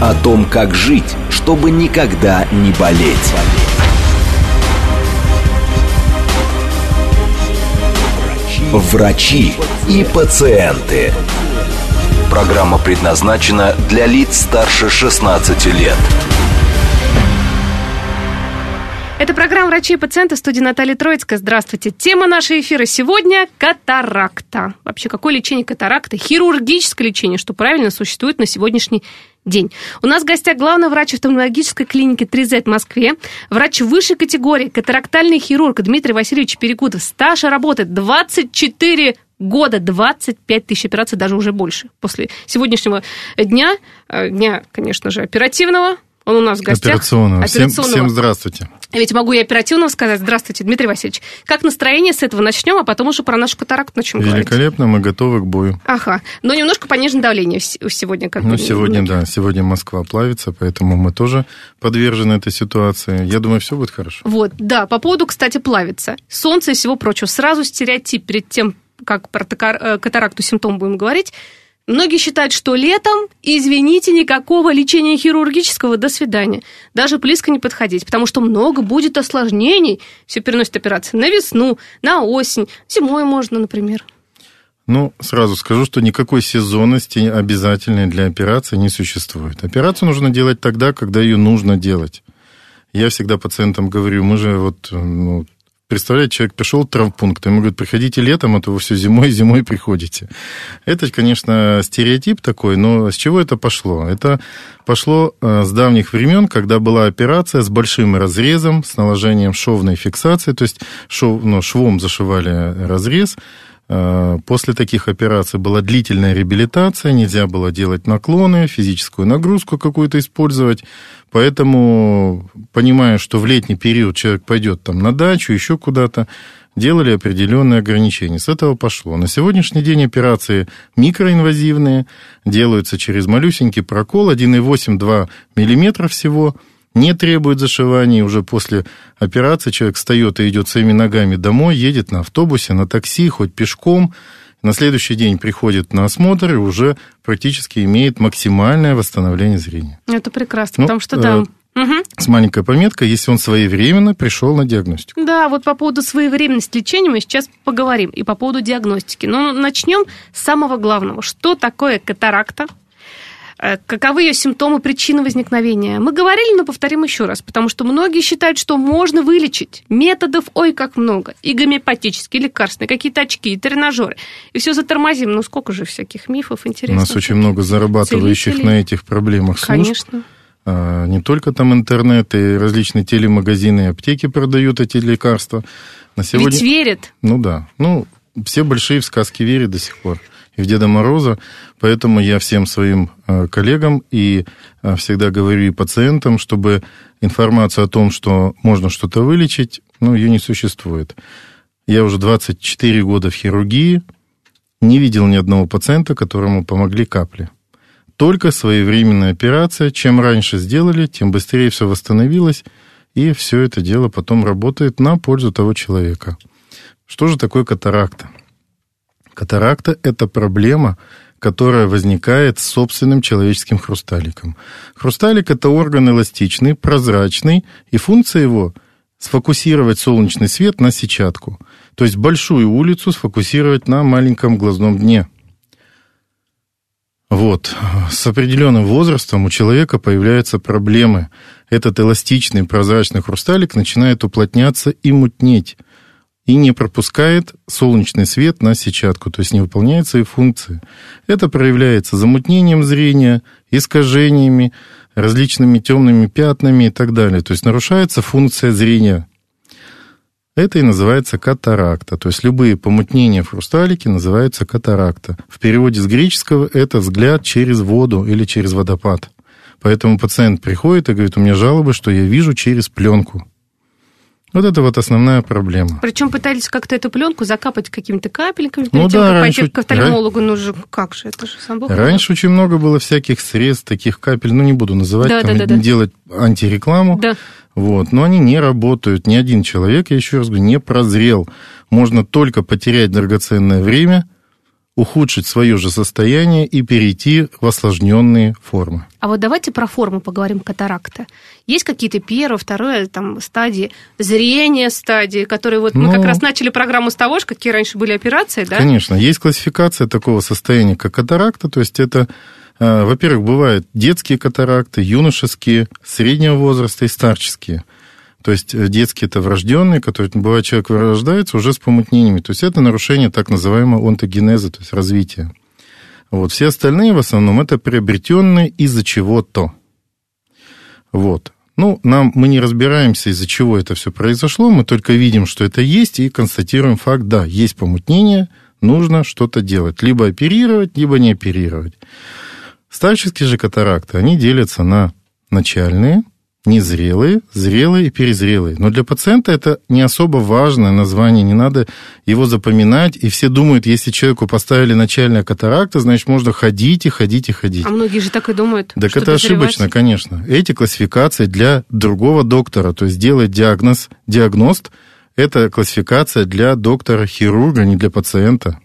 О том, как жить, чтобы никогда не болеть. Врачи и пациенты. Программа предназначена для лиц старше 16 лет. Это программа «Врачи и пациенты» студии Наталья Троицкая. Здравствуйте. Тема нашего эфира сегодня – катаракта. Вообще, какое лечение катаракты? Хирургическое лечение, что правильно существует на сегодняшний день. У нас в гостях главный врач офтальмологической клиники 3Z в Москве, врач высшей категории, катарактальный хирург Дмитрий Васильевич Перекудов. Стаж работает 24 года 25 тысяч операций, даже уже больше. После сегодняшнего дня, э, дня, конечно же, оперативного, он у нас в гостях. Операционного. Операционного. Всем, всем здравствуйте. Ведь могу я оперативно сказать. Здравствуйте, Дмитрий Васильевич. Как настроение с этого начнем, а потом уже про нашу катаракту начнем Великолепно, говорить. мы готовы к бою. Ага. Но немножко понижено давление сегодня. Как ну, сегодня, да. Сегодня Москва плавится, поэтому мы тоже подвержены этой ситуации. Я думаю, все будет хорошо. Вот, да. По поводу, кстати, плавится. Солнце и всего прочего. Сразу стереотип перед тем, как про э, катаракту симптом будем говорить – Многие считают, что летом, извините, никакого лечения хирургического, до свидания. Даже близко не подходить, потому что много будет осложнений. Все переносят операции на весну, на осень, зимой можно, например. Ну, сразу скажу, что никакой сезонности обязательной для операции не существует. Операцию нужно делать тогда, когда ее нужно делать. Я всегда пациентам говорю, мы же вот ну, Представляете, человек пришел в травмпункт, ему говорят, приходите летом, а то вы все зимой, зимой приходите. Это, конечно, стереотип такой, но с чего это пошло? Это пошло э, с давних времен, когда была операция с большим разрезом, с наложением шовной фиксации, то есть шов, ну, швом зашивали разрез, после таких операций была длительная реабилитация, нельзя было делать наклоны, физическую нагрузку какую-то использовать. Поэтому, понимая, что в летний период человек пойдет там на дачу, еще куда-то, делали определенные ограничения. С этого пошло. На сегодняшний день операции микроинвазивные, делаются через малюсенький прокол, 1,8-2 мм всего – не требует зашивания. Уже после операции человек встает и идет своими ногами домой, едет на автобусе, на такси, хоть пешком. На следующий день приходит на осмотр и уже практически имеет максимальное восстановление зрения. Это прекрасно, ну, потому что да. Угу. С маленькой пометкой, если он своевременно пришел на диагностику. Да, вот по поводу своевременности лечения мы сейчас поговорим. И по поводу диагностики. Но начнем с самого главного. Что такое катаракта? Э, каковы ее симптомы, причины возникновения. Мы говорили, но повторим еще раз, потому что многие считают, что можно вылечить. Методов ой как много. И гомеопатические, лекарственные, какие-то очки, и тренажеры. И все затормозим. Ну, сколько же всяких мифов интересных. У нас очень много зарабатывающих Целителей. на этих проблемах служб. Конечно. А, не только там интернет и различные телемагазины и аптеки продают эти лекарства. На сегодня... Ведь верят. Ну да. Ну, все большие в сказки верят до сих пор и в Деда Мороза. Поэтому я всем своим э, коллегам и э, всегда говорю и пациентам, чтобы информацию о том, что можно что-то вылечить, ну, ее не существует. Я уже 24 года в хирургии, не видел ни одного пациента, которому помогли капли. Только своевременная операция. Чем раньше сделали, тем быстрее все восстановилось, и все это дело потом работает на пользу того человека. Что же такое катаракта? Катаракта – это проблема, которая возникает с собственным человеческим хрусталиком. Хрусталик – это орган эластичный, прозрачный, и функция его – сфокусировать солнечный свет на сетчатку. То есть большую улицу сфокусировать на маленьком глазном дне. Вот. С определенным возрастом у человека появляются проблемы. Этот эластичный прозрачный хрусталик начинает уплотняться и мутнеть и не пропускает солнечный свет на сетчатку, то есть не выполняет свои функции. Это проявляется замутнением зрения, искажениями, различными темными пятнами и так далее. То есть нарушается функция зрения. Это и называется катаракта. То есть любые помутнения в хрусталике называются катаракта. В переводе с греческого это взгляд через воду или через водопад. Поэтому пациент приходит и говорит, у меня жалобы, что я вижу через пленку. Вот это вот основная проблема. Причем пытались как-то эту пленку закапать какими-то капельками перед Ну тем, да, как раньше- пойти к офтальмологу. Ну же, как же, это же сам Бог. Раньше очень много было всяких средств, таких капель, ну не буду называть, Да, там, да, да, да. делать антирекламу. Да. Вот, но они не работают. Ни один человек, я еще раз говорю, не прозрел. Можно только потерять драгоценное время, ухудшить свое же состояние и перейти в осложненные формы. А вот давайте про форму поговорим катаракта. Есть какие-то первые, вторые там, стадии зрения, стадии, которые вот мы Ну- как раз начали программу с того, какие раньше были операции, да? Конечно, есть классификация такого состояния, как катаракта, то есть это, э, во-первых, бывают детские катаракты, юношеские, среднего возраста и старческие. То есть э, детские это врожденные, которые бывает человек рождается уже с помутнениями. То есть это нарушение так называемого онтогенеза, то есть развития. Вот. Все остальные в основном это приобретенные из-за чего-то. Вот. Ну, нам, мы не разбираемся, из-за чего это все произошло, мы только видим, что это есть, и констатируем факт, да, есть помутнение, нужно что-то делать. Либо оперировать, либо не оперировать. Старческие же катаракты, они делятся на начальные, незрелые, зрелые и перезрелые. Но для пациента это не особо важное название, не надо его запоминать. И все думают, если человеку поставили начальная катаракта, значит, можно ходить и ходить и ходить. А многие же так и думают. Так это ошибочно, дозревать. конечно. Эти классификации для другого доктора, то есть делать диагноз, диагност, это классификация для доктора-хирурга, не для пациента.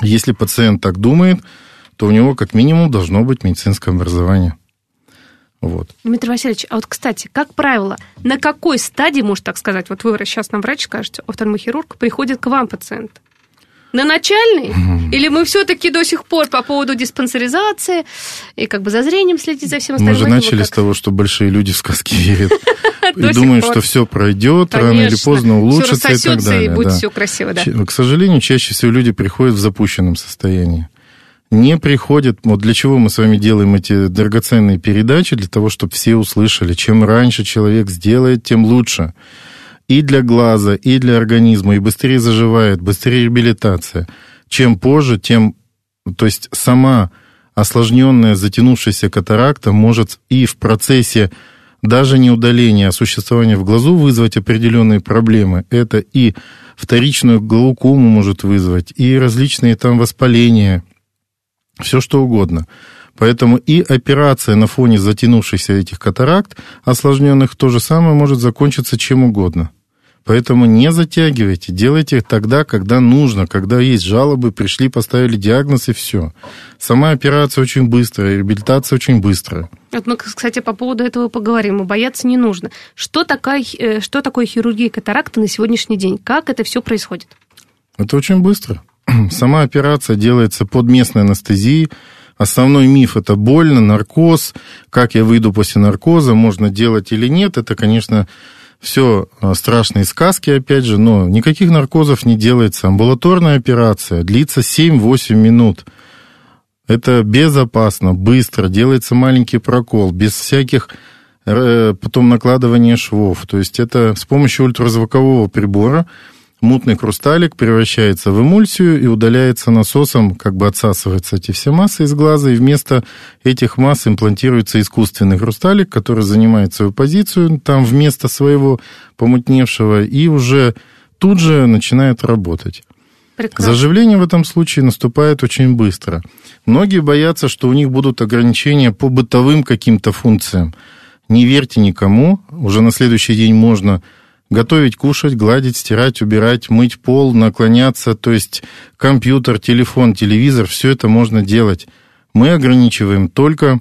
Если пациент так думает, то у него как минимум должно быть медицинское образование. Вот. Дмитрий Васильевич, а вот, кстати, как правило, на какой стадии, может так сказать, вот вы сейчас нам врач скажете, офтальмохирург, приходит к вам пациент? На начальный? Или мы все-таки до сих пор по поводу диспансеризации и как бы за зрением следить за всем остальным? Мы же начали как- с того, что большие люди в сказки верят. И думают, что все пройдет, рано или поздно улучшится и так далее. и будет все красиво, да. К сожалению, чаще всего люди приходят в запущенном состоянии. Не приходят, вот для чего мы с вами делаем эти драгоценные передачи, для того, чтобы все услышали, чем раньше человек сделает, тем лучше. И для глаза, и для организма, и быстрее заживает, быстрее реабилитация. Чем позже, тем, то есть сама осложненная затянувшаяся катаракта может и в процессе даже не удаления, а существования в глазу вызвать определенные проблемы. Это и вторичную глаукому может вызвать, и различные там воспаления, все что угодно. Поэтому и операция на фоне затянувшихся этих катаракт, осложненных, то же самое может закончиться чем угодно. Поэтому не затягивайте, делайте их тогда, когда нужно, когда есть жалобы, пришли, поставили диагноз и все. Сама операция очень быстрая, реабилитация очень быстрая. Вот мы, кстати, по поводу этого поговорим. И бояться не нужно. Что, такая, э, что такое хирургия катаракты на сегодняшний день? Как это все происходит? Это очень быстро. Сама операция делается под местной анестезией. Основной миф – это больно, наркоз. Как я выйду после наркоза, можно делать или нет. Это, конечно, все страшные сказки, опять же, но никаких наркозов не делается. Амбулаторная операция длится 7-8 минут. Это безопасно, быстро, делается маленький прокол, без всяких э, потом накладывания швов. То есть это с помощью ультразвукового прибора мутный хрусталик превращается в эмульсию и удаляется насосом, как бы отсасываются эти все массы из глаза, и вместо этих масс имплантируется искусственный хрусталик, который занимает свою позицию там вместо своего помутневшего, и уже тут же начинает работать. Прекрасно. Заживление в этом случае наступает очень быстро. Многие боятся, что у них будут ограничения по бытовым каким-то функциям. Не верьте никому, уже на следующий день можно готовить, кушать, гладить, стирать, убирать, мыть пол, наклоняться, то есть компьютер, телефон, телевизор, все это можно делать. Мы ограничиваем только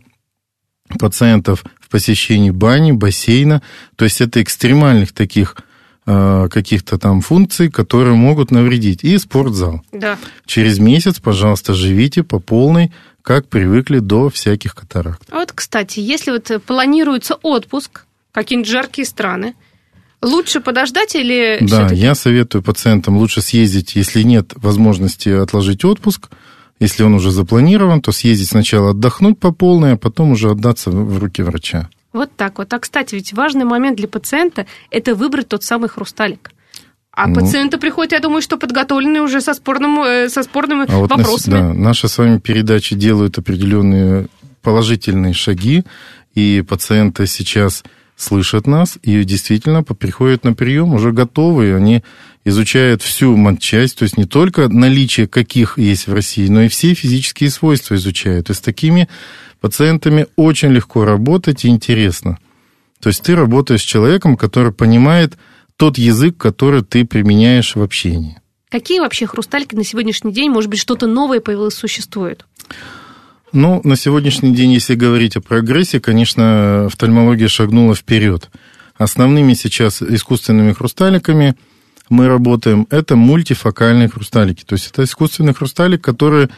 пациентов в посещении бани, бассейна, то есть это экстремальных таких э, каких-то там функций, которые могут навредить. И спортзал. Да. Через месяц, пожалуйста, живите по полной, как привыкли до всяких катаракт. А вот, кстати, если вот планируется отпуск, какие-нибудь жаркие страны, лучше подождать или Да, я советую пациентам лучше съездить, если нет возможности отложить отпуск, если он уже запланирован, то съездить сначала отдохнуть по полной, а потом уже отдаться в руки врача. Вот так вот. А, кстати, ведь важный момент для пациента – это выбрать тот самый хрусталик. А Ну. пациенты приходят, я думаю, что подготовленные уже со, спорным, э, со спорными А вот нас- вопросами. да, наши с вами передачи делают определенные положительные шаги, и пациенты сейчас слышат нас и действительно приходят на прием уже готовые. Они изучают всю матчасть, то есть не только наличие каких есть в России, но и все физические свойства изучают. И с такими пациентами очень легко работать и интересно. То есть ты работаешь с человеком, который понимает тот язык, который ты применяешь в общении. Какие вообще хрустальки на сегодняшний день, может быть, что-то новое появилось, существует? Ну, на сегодняшний день, если говорить о прогрессе, конечно, офтальмология шагнула вперед. Основными сейчас искусственными хрусталиками мы работаем, это мультифокальные хрусталики. То есть это искусственный хрусталик, который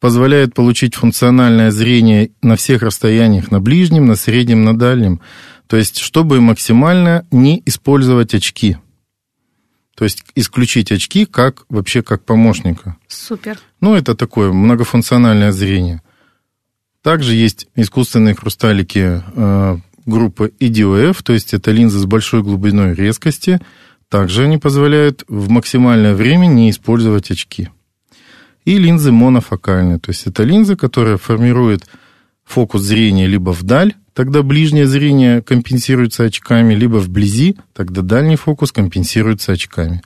позволяет получить функциональное зрение на всех расстояниях, на ближнем, на среднем, на дальнем. То есть, чтобы максимально не использовать очки. То есть исключить очки как вообще как помощника. Супер. Ну, это такое многофункциональное зрение. Также есть искусственные хрусталики э, группы EDOF, то есть это линзы с большой глубиной резкости. Также они позволяют в максимальное время не использовать очки. И линзы монофокальные, то есть это линзы, которые формируют фокус зрения либо вдаль, тогда ближнее зрение компенсируется очками, либо вблизи, тогда дальний фокус компенсируется очками.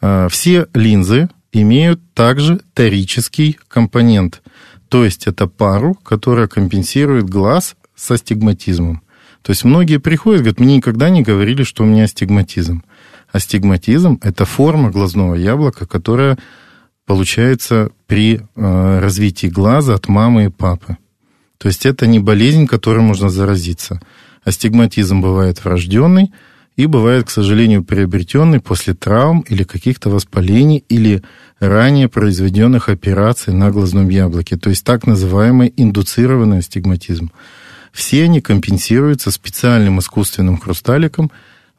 Э, все линзы имеют также торический компонент – то есть это пару, которая компенсирует глаз со астигматизмом. То есть многие приходят, говорят, мне никогда не говорили, что у меня астигматизм. Астигматизм – это форма глазного яблока, которая получается при э, развитии глаза от мамы и папы. То есть это не болезнь, которой можно заразиться. Астигматизм бывает врожденный и бывает, к сожалению, приобретенный после травм или каких-то воспалений или ранее произведенных операций на глазном яблоке, то есть так называемый индуцированный астигматизм. Все они компенсируются специальным искусственным хрусталиком,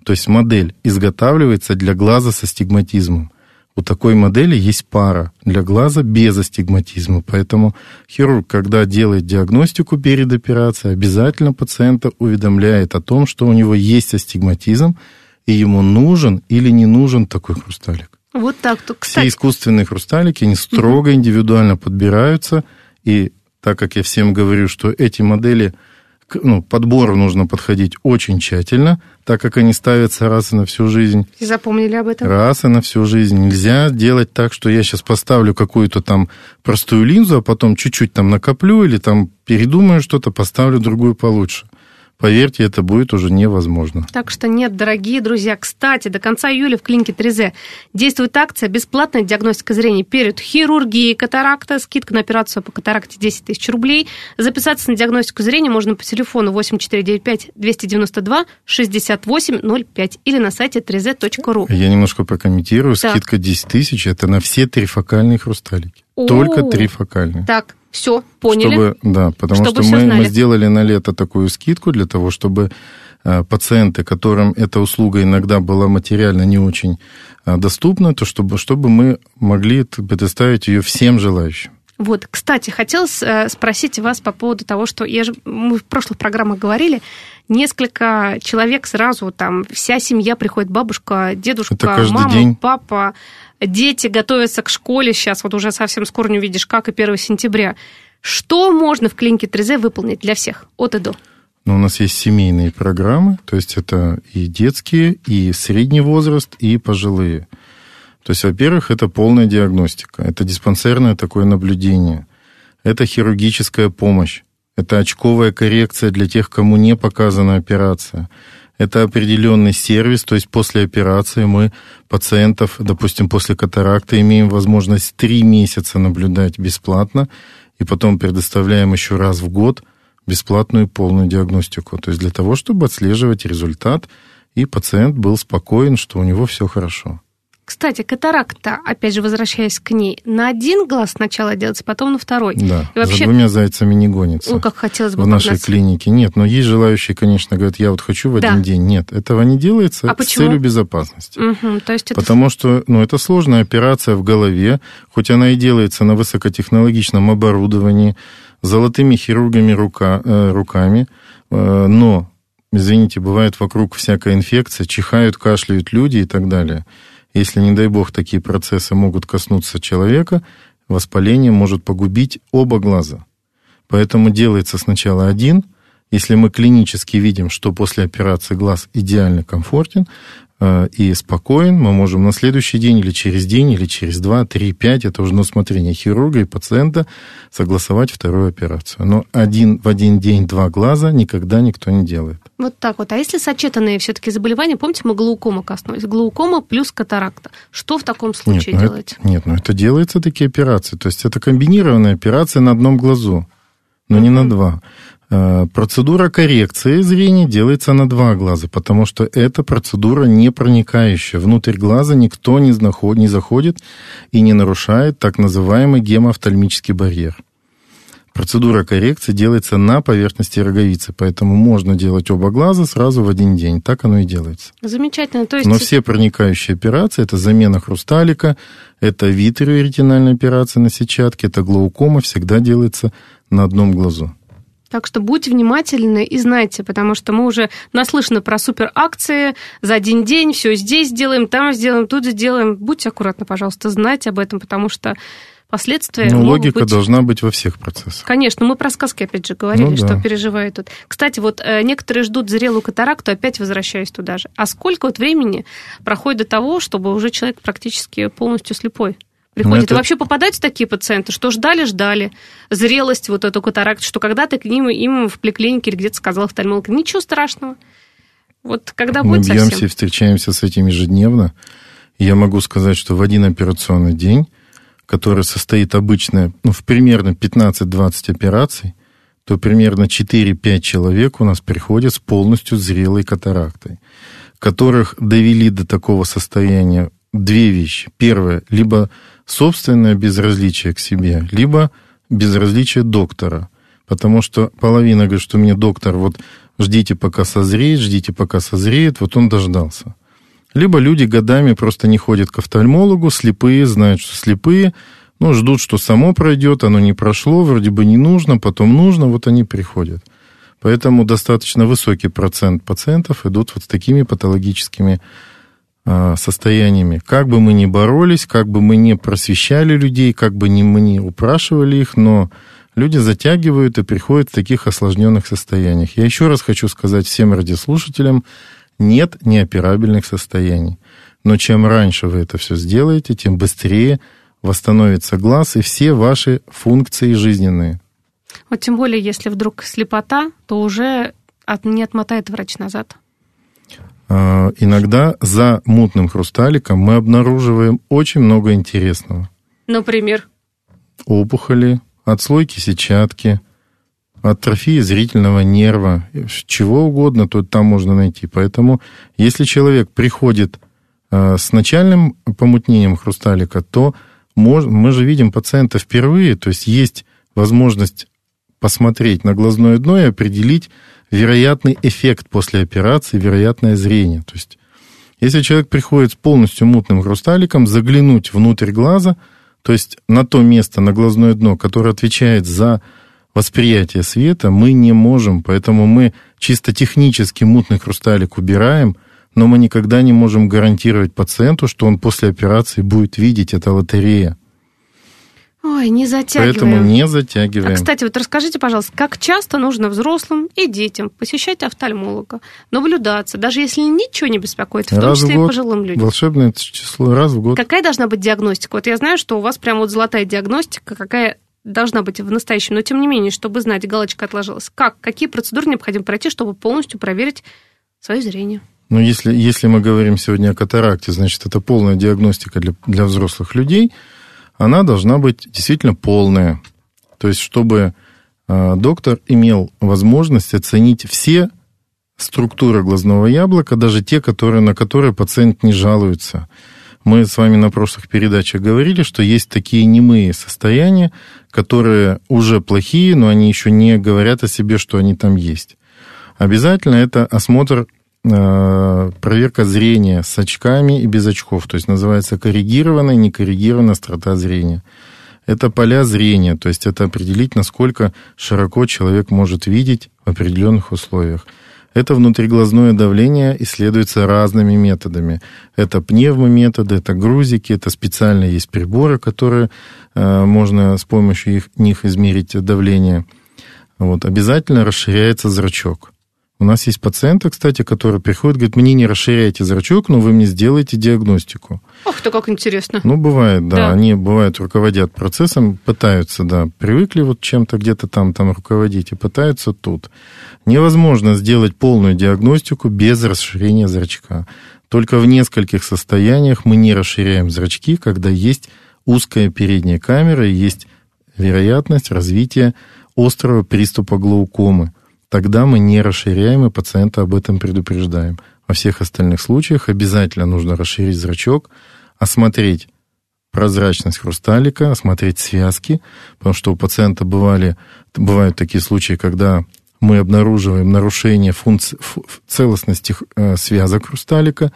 то есть модель изготавливается для глаза с астигматизмом. У такой модели есть пара для глаза без астигматизма. Поэтому хирург, когда делает диагностику перед операцией, обязательно пациента уведомляет о том, что у него есть астигматизм, и ему нужен или не нужен такой хрусталик. Вот так. То, кстати... Все искусственные хрусталики, они строго индивидуально подбираются. И так как я всем говорю, что эти модели, к ну, подбору нужно подходить очень тщательно, так как они ставятся раз и на всю жизнь. И запомнили об этом? Раз и на всю жизнь. Нельзя делать так, что я сейчас поставлю какую-то там простую линзу, а потом чуть-чуть там накоплю или там передумаю что-то, поставлю другую получше. Поверьте, это будет уже невозможно. Так что нет, дорогие друзья. Кстати, до конца июля в клинике 3 действует акция «Бесплатная диагностика зрения перед хирургией катаракта». Скидка на операцию по катаракте 10 тысяч рублей. Записаться на диагностику зрения можно по телефону 8495 292 6805 или на сайте 3z.ru. Я немножко прокомментирую. Скидка 10 тысяч – это на все трифокальные хрусталики. Только трифокальные. Так, все, поняли. Чтобы, да, потому чтобы что мы, мы сделали на лето такую скидку для того, чтобы э, пациенты, которым эта услуга иногда была материально не очень э, доступна, то чтобы, чтобы мы могли предоставить ее всем желающим. Вот, кстати, хотелось э, спросить вас по поводу того, что я же, мы в прошлых программах говорили, несколько человек сразу, там, вся семья приходит, бабушка, дедушка, мама, день. папа, дети готовятся к школе сейчас, вот уже совсем скоро не увидишь, как и 1 сентября. Что можно в клинике 3 выполнить для всех от и до? Ну, у нас есть семейные программы, то есть это и детские, и средний возраст, и пожилые. То есть, во-первых, это полная диагностика, это диспансерное такое наблюдение, это хирургическая помощь, это очковая коррекция для тех, кому не показана операция, это определенный сервис, то есть после операции мы пациентов, допустим, после катаракты имеем возможность три месяца наблюдать бесплатно, и потом предоставляем еще раз в год бесплатную полную диагностику. То есть для того, чтобы отслеживать результат, и пациент был спокоен, что у него все хорошо. Кстати, катаракта, опять же, возвращаясь к ней, на один глаз сначала делается, потом на второй. Да, и вообще... за двумя зайцами не гонится. Ну, как хотелось бы. В нашей клинике нет, но есть желающие, конечно, говорят, я вот хочу в да. один день. Нет, этого не делается а с почему? целью безопасности. Угу, то есть это... Потому что, ну, это сложная операция в голове, хоть она и делается на высокотехнологичном оборудовании, золотыми хирургами рука, э, руками, э, но, извините, бывает вокруг всякая инфекция, чихают, кашляют люди и так далее. Если, не дай бог, такие процессы могут коснуться человека, воспаление может погубить оба глаза. Поэтому делается сначала один. Если мы клинически видим, что после операции глаз идеально комфортен, и спокоен, мы можем на следующий день или через день, или через два, три, пять, это уже на усмотрение хирурга и пациента, согласовать вторую операцию. Но один, в один день два глаза никогда никто не делает. Вот так вот. А если сочетанные все-таки заболевания, помните, мы глаукома коснулись, глаукома плюс катаракта. Что в таком случае нет, ну делать? Это, нет, ну это делаются такие операции. То есть это комбинированная операция на одном глазу, но не на два. Э, процедура коррекции зрения делается на два глаза, потому что эта процедура не проникающая. Внутрь глаза никто не, знаход, не заходит и не нарушает так называемый гемоофтальмический барьер. Процедура коррекции делается на поверхности роговицы, поэтому можно делать оба глаза сразу в один день. Так оно и делается. Замечательно. То есть... Но все проникающие операции, это замена хрусталика, это витреоретинальная операция на сетчатке, это глаукома, всегда делается на одном глазу. Так что будьте внимательны и знайте, потому что мы уже наслышаны про супер акции за один день, все здесь сделаем, там сделаем, тут сделаем. Будьте аккуратны, пожалуйста, знайте об этом, потому что последствия. Ну, логика быть... должна быть во всех процессах. Конечно, мы про сказки опять же говорили, ну, да. что переживают тут. Кстати, вот э, некоторые ждут зрелую катаракту, опять возвращаюсь туда же. А сколько вот времени проходит до того, чтобы уже человек практически полностью слепой? Приходит. Это... И вообще попадаются такие пациенты, что ждали-ждали зрелость вот эту катаракт, что когда-то к ним им в поликлинике или где-то сказал офтальмолог, ничего страшного. Вот когда Мы будет бьемся совсем... и встречаемся с этим ежедневно. я могу сказать, что в один операционный день, который состоит обычно ну, в примерно 15-20 операций, то примерно 4-5 человек у нас приходят с полностью зрелой катарактой, которых довели до такого состояния две вещи. Первое, либо собственное безразличие к себе, либо безразличие доктора. Потому что половина говорит, что мне доктор, вот ждите, пока созреет, ждите, пока созреет, вот он дождался. Либо люди годами просто не ходят к офтальмологу, слепые, знают, что слепые, ну, ждут, что само пройдет, оно не прошло, вроде бы не нужно, потом нужно, вот они приходят. Поэтому достаточно высокий процент пациентов идут вот с такими патологическими состояниями. Как бы мы ни боролись, как бы мы ни просвещали людей, как бы ни мы ни упрашивали их, но люди затягивают и приходят в таких осложненных состояниях. Я еще раз хочу сказать всем радиослушателям, нет неоперабельных состояний. Но чем раньше вы это все сделаете, тем быстрее восстановится глаз и все ваши функции жизненные. Вот тем более, если вдруг слепота, то уже не отмотает врач назад. А, иногда за мутным хрусталиком мы обнаруживаем очень много интересного. Например? Опухоли, отслойки сетчатки, атрофии зрительного нерва, чего угодно тут там можно найти. Поэтому, если человек приходит а, с начальным помутнением хрусталика, то мы же видим пациента впервые, то есть есть возможность посмотреть на глазное дно и определить, вероятный эффект после операции, вероятное зрение. То есть, если человек приходит с полностью мутным хрусталиком, заглянуть внутрь глаза, то есть на то место, на глазное дно, которое отвечает за восприятие света, мы не можем. Поэтому мы чисто технически мутный хрусталик убираем, но мы никогда не можем гарантировать пациенту, что он после операции будет видеть. Это лотерея. Ой, не затягиваем. Поэтому не затягиваем. А, кстати, вот расскажите, пожалуйста, как часто нужно взрослым и детям посещать офтальмолога, наблюдаться, даже если ничего не беспокоит, в том раз числе в год, и пожилым людям? Волшебное число раз в год. Какая должна быть диагностика? Вот я знаю, что у вас прям вот золотая диагностика, какая должна быть в настоящем, но тем не менее, чтобы знать, галочка отложилась. Как, какие процедуры необходимо пройти, чтобы полностью проверить свое зрение? Ну, если, если мы говорим сегодня о катаракте, значит, это полная диагностика для, для взрослых людей – она должна быть действительно полная. То есть, чтобы а, доктор имел возможность оценить все структуры глазного яблока, даже те, которые, на которые пациент не жалуется. Мы с вами на прошлых передачах говорили, что есть такие немые состояния, которые уже плохие, но они еще не говорят о себе, что они там есть. Обязательно это осмотр Э, проверка зрения с очками и без очков, то есть называется коррегированная, некоррегированная острота зрения. Это поля зрения, то есть это определить, насколько широко человек может видеть в определенных условиях. Это внутриглазное давление исследуется разными методами. Это пневмометоды, это грузики, это специальные есть приборы, которые э, можно с помощью их, них измерить давление. вот, обязательно расширяется зрачок. У нас есть пациенты, кстати, которые приходят, говорят, мне не расширяйте зрачок, но вы мне сделаете диагностику. Ох ты, как интересно. Ну, бывает, да. Да. Они, бывают, руководят процессом, пытаются, да, привыкли вот чем-то где-то там, там руководить и пытаются тут. Невозможно сделать полную диагностику без расширения зрачка. Только в нескольких состояниях мы не расширяем зрачки, когда есть узкая передняя камера и есть вероятность развития острого приступа глаукомы. Тогда мы не расширяем, и пациента об этом предупреждаем. Во всех остальных случаях обязательно нужно расширить зрачок, осмотреть прозрачность хрусталика, осмотреть связки, потому что у пациента бывали, бывают такие случаи, когда мы обнаруживаем нарушение функции, фу- целостности э, связок хрусталика.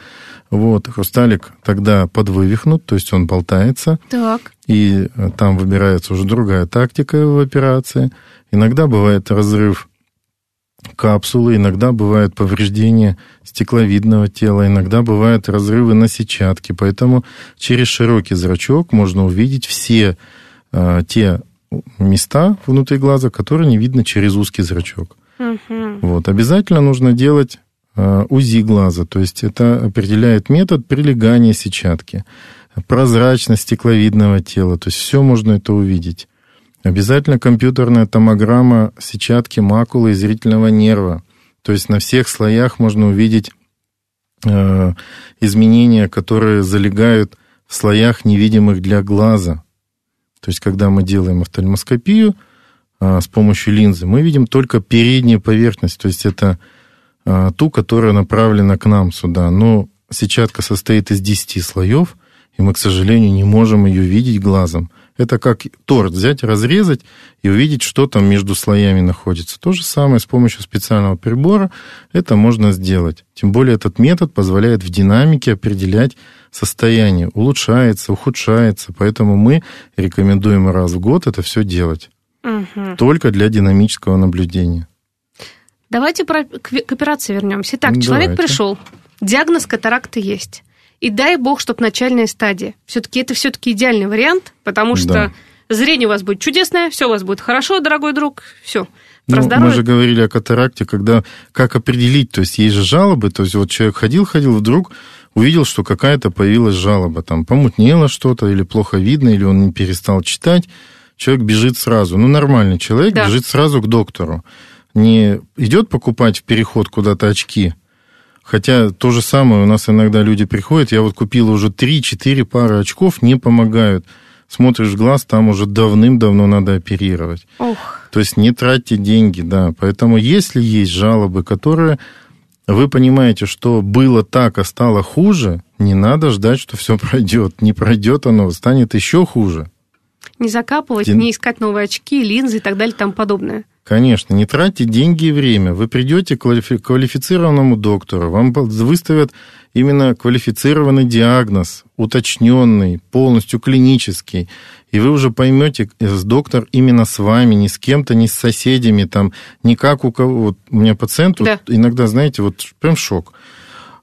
Вот, хрусталик тогда подвывихнут, то есть он болтается, Так. и э, там выбирается уже другая тактика в операции. Иногда бывает разрыв капсулы, иногда бывает повреждение стекловидного тела, иногда бывают разрывы на сетчатке. Поэтому через широкий зрачок можно увидеть все э, те места внутри глаза, которые не видно через узкий зрачок. Мгм. Вот. Обязательно нужно делать э, УЗИ глаза, то есть это определяет метод прилегания сетчатки, прозрачность стекловидного тела, то есть все можно это увидеть. Обязательно компьютерная томограмма сетчатки макулы и зрительного нерва. То есть на всех слоях можно увидеть э, изменения, которые залегают в слоях невидимых для глаза. То есть когда мы делаем офтальмоскопию э, с помощью линзы, мы видим только переднюю поверхность, то есть это э, ту, которая направлена к нам сюда. Но сетчатка состоит из 10 слоев, и мы, к сожалению, не можем ее видеть глазом. Это как торт взять, разрезать и увидеть, что там между слоями находится. То же самое с помощью специального прибора это можно сделать. Тем более этот метод позволяет в динамике определять состояние. Улучшается, ухудшается. Поэтому мы рекомендуем раз в год это все делать. Мгм. Только для динамического наблюдения. Давайте про- к, к операции вернемся. Итак, человек давайте. пришел, диагноз катаракты есть. И дай бог, чтобы начальная стадия. Все-таки это все-таки идеальный вариант, потому что Да. зрение у вас будет чудесное, все у вас будет хорошо, дорогой друг, все. Ну, мы же говорили о катаракте, когда как определить, то есть есть же жалобы, то есть вот человек ходил-ходил, вдруг увидел, что какая-то появилась жалоба, там помутнело что-то, или плохо видно, или он не перестал читать, человек бежит сразу. Ну, нормальный человек Да. бежит сразу к доктору. Не идет покупать в переход куда-то очки, Хотя то же самое у нас иногда люди приходят, я вот купил уже 3-4 пары очков, не помогают. Смотришь в глаз, там уже давным-давно надо оперировать. Ох, То есть не тратьте деньги, да. Поэтому если есть жалобы, которые вы понимаете, что было так, а стало хуже, не надо ждать, что все пройдет. Не пройдет оно, станет еще хуже. не закапывать, Дин- не искать новые очки, линзы и так далее и тому подобное. Конечно, не тратьте деньги и время. Вы придете к квалифи- квалифицированному доктору, вам выставят именно квалифицированный диагноз, уточненный, полностью клинический, и вы уже поймете, э, доктор именно с вами, не с кем-то, не с соседями, там, не как у кого. Вот у меня пациент, вот Да. иногда, знаете, вот прям шок.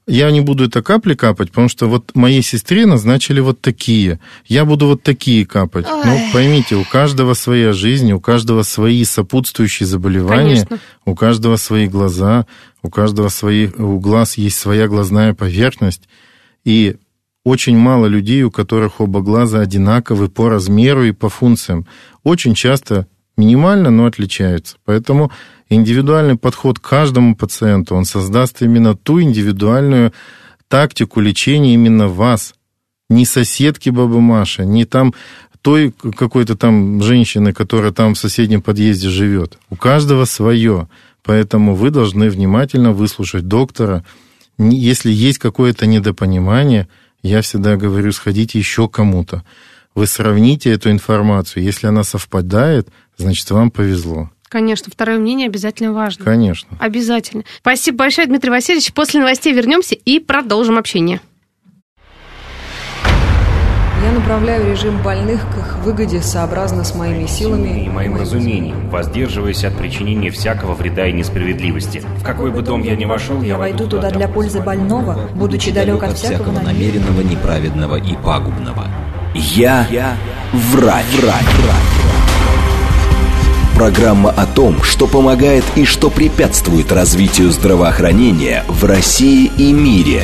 Я не буду это капли капать, потому что вот моей сестре назначили вот такие. Я буду вот такие капать. Ну, поймите, у каждого своя жизнь, у каждого свои сопутствующие заболевания, Конечно. у каждого свои глаза, у каждого свои, у глаз есть своя глазная поверхность. И очень мало людей, у которых оба глаза одинаковы по размеру и по функциям. Очень часто минимально, но отличаются. Поэтому индивидуальный подход к каждому пациенту, он создаст именно ту индивидуальную тактику лечения именно вас. Не соседки бабы Маши, не там той какой-то там женщины, которая там в соседнем подъезде живет. У каждого свое. Поэтому вы должны внимательно выслушать доктора. Если есть какое-то недопонимание, я всегда говорю, сходите еще кому-то. Вы сравните эту информацию. Если она совпадает, значит, вам повезло. Конечно, второе мнение обязательно важно. Конечно. Обязательно. Спасибо большое, Дмитрий Васильевич. После новостей вернемся и продолжим общение. Я направляю режим больных к их выгоде сообразно с моими силами и моим разумением, воздерживаясь от причинения всякого вреда и несправедливости. В какой бы дом я ни вошел, Я войду туда для пользы больного, будучи далек от всякого намеренного, неправедного и пагубного. Я, врач. врач. Программа о том, что помогает и что препятствует развитию здравоохранения в России и мире.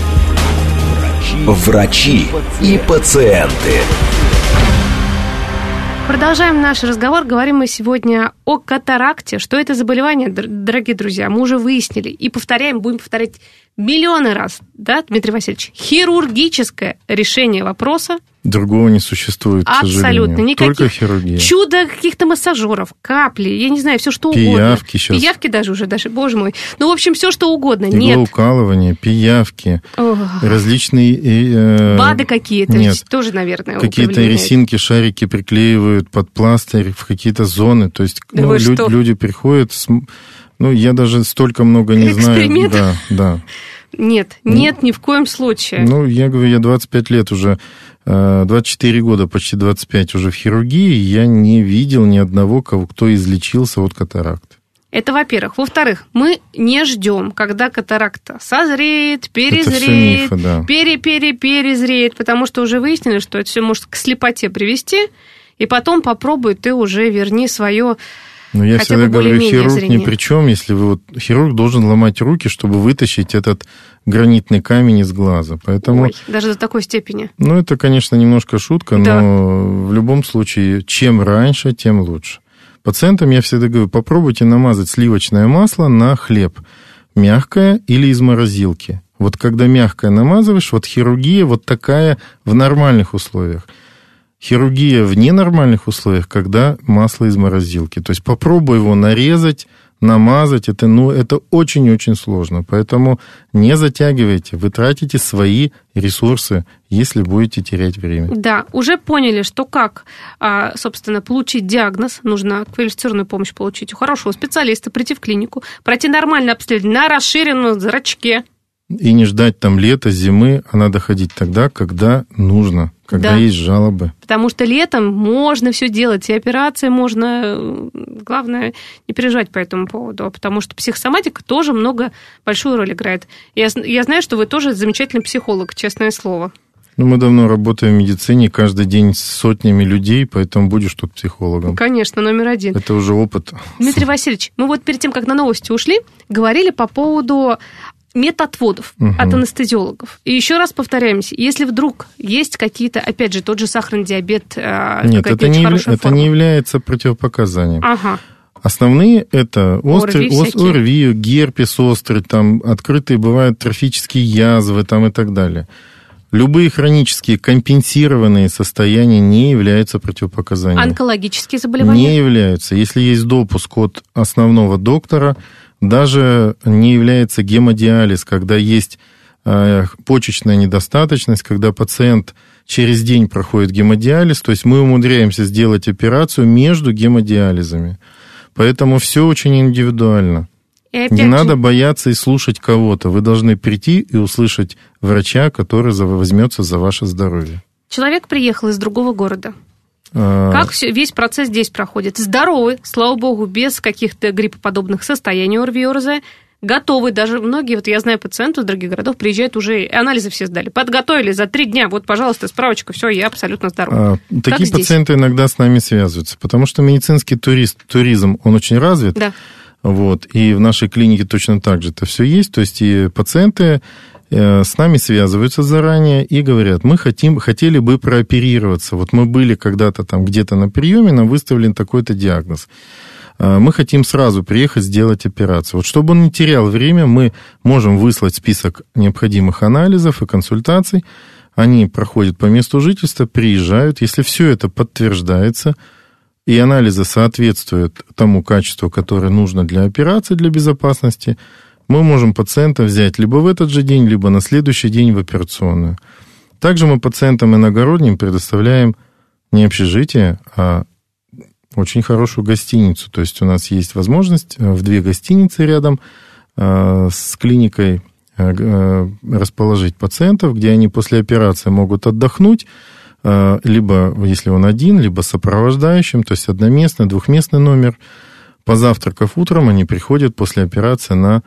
Врачи и пациенты. Продолжаем наш разговор. Говорим мы сегодня о катаракте. Что это заболевание, дорогие друзья, мы уже выяснили. И повторяем, будем повторять миллионы раз, да, Дмитрий Васильевич? Хирургическое решение вопроса – Другого не существует, Абсолютно. Никаких Только хирургия. Чудо каких-то массажеров, капли, я не знаю, все что пиявки угодно. Пиявки сейчас. Пиявки даже уже, даже, боже мой. Ну, в общем, все что угодно. Иглоукалывание, Нет. пиявки, Ох. различные... Э, БАДы какие-то, Нет. тоже, наверное, Какие-то резинки, шарики приклеивают под пластырь в какие-то зоны. То есть да ну, лю- люди приходят... С... Ну, я даже столько много не знаю. Да, да. Нет, ну, нет, ни в коем случае. Ну, я говорю, я 25 лет уже 24 э, года, почти 25 уже в хирургии, я не видел ни одного, кого, кто излечился от катаракты. Это во-первых. Во-вторых, мы не ждем, когда катаракта созреет, перезреет, мифы, да. пере-пере-перезреет, потому что уже выяснили, что это все может к слепоте привести, и потом попробуй ты уже верни свое ну, я Хотя всегда говорю, хирург зрение. ни при чем, если вы вот хирург должен ломать руки, чтобы вытащить этот гранитный камень из глаза. Поэтому, Ой, даже до такой степени. Ну, это, конечно, немножко шутка, да. но в любом случае, чем раньше, тем лучше. Пациентам я всегда говорю, попробуйте намазать сливочное масло на хлеб, мягкое или из морозилки. Вот когда мягкое намазываешь, вот хирургия вот такая в нормальных условиях – хирургия в ненормальных условиях, когда масло из морозилки. То есть попробуй его нарезать, намазать, это, ну, это очень-очень сложно. Поэтому не затягивайте, вы тратите свои ресурсы, если будете терять время. Да, уже поняли, что как, а, собственно, получить диагноз, нужно квалифицированную помощь получить у хорошего специалиста, прийти в клинику, пройти нормальное обследование на расширенном зрачке, и не ждать там лета, зимы, а надо ходить тогда, когда нужно, когда да. есть жалобы. Потому что летом можно все делать, и операции можно. Главное, не переживать по этому поводу, потому что психосоматика тоже много, большую роль играет. Я, я знаю, что вы тоже замечательный психолог, честное слово. Ну, мы давно работаем в медицине, каждый день с сотнями людей, поэтому будешь тут психологом. Конечно, номер один. Это уже опыт. Дмитрий Васильевич, мы вот перед тем, как на новости ушли, говорили по поводу методводов угу. от анестезиологов. И еще раз повторяемся, если вдруг есть какие-то, опять же, тот же сахарный диабет, э, Нет, это не, это форма. не является противопоказанием. Ага. Основные это острый, ОРВИ, ОРВИ, герпес острый, там открытые бывают трофические язвы там и так далее. Любые хронические компенсированные состояния не являются противопоказанием. Онкологические заболевания? Не являются. Если есть допуск от основного доктора, даже не является гемодиализ, когда есть э, почечная недостаточность, когда пациент через день проходит гемодиализ, то есть мы умудряемся сделать операцию между гемодиализами. Поэтому все очень индивидуально. Не же... надо бояться и слушать кого-то. Вы должны прийти и услышать врача, который возьмется за ваше здоровье. Человек приехал из другого города. А, как все, весь процесс здесь проходит? Здоровый, слава богу, без каких-то гриппоподобных состояний ОРВИ, ОРЗ, готовы, даже многие, вот я знаю пациентов из других городов, приезжают уже, анализы все сдали, подготовили за три дня, вот, пожалуйста, справочка, все, я абсолютно здоров. А, такие как пациенты здесь? иногда с нами связываются, потому что медицинский турист, туризм, он очень развит, да. вот, и в нашей клинике точно так же это все есть, то есть и пациенты Э, с нами связываются заранее и говорят, мы хотим, хотели бы прооперироваться. Вот мы были когда-то там где-то на приеме, нам выставлен такой-то диагноз. Э, мы хотим сразу приехать сделать операцию. Вот чтобы он не терял время, мы можем выслать список необходимых анализов и консультаций. Они проходят по месту жительства, приезжают. Если все это подтверждается, и анализы соответствуют тому качеству, которое нужно для операции, для безопасности – мы можем пациента взять либо в этот же день, либо на следующий день в операционную. Также мы пациентам иногородним предоставляем не общежитие, а очень хорошую гостиницу. То есть у нас есть возможность э, в две гостиницы рядом э, с клиникой э, расположить пациентов, где они после операции могут отдохнуть, либо, если он один, либо сопровождающим, то есть одноместный, двухместный номер. Позавтракав утром, они приходят после операции на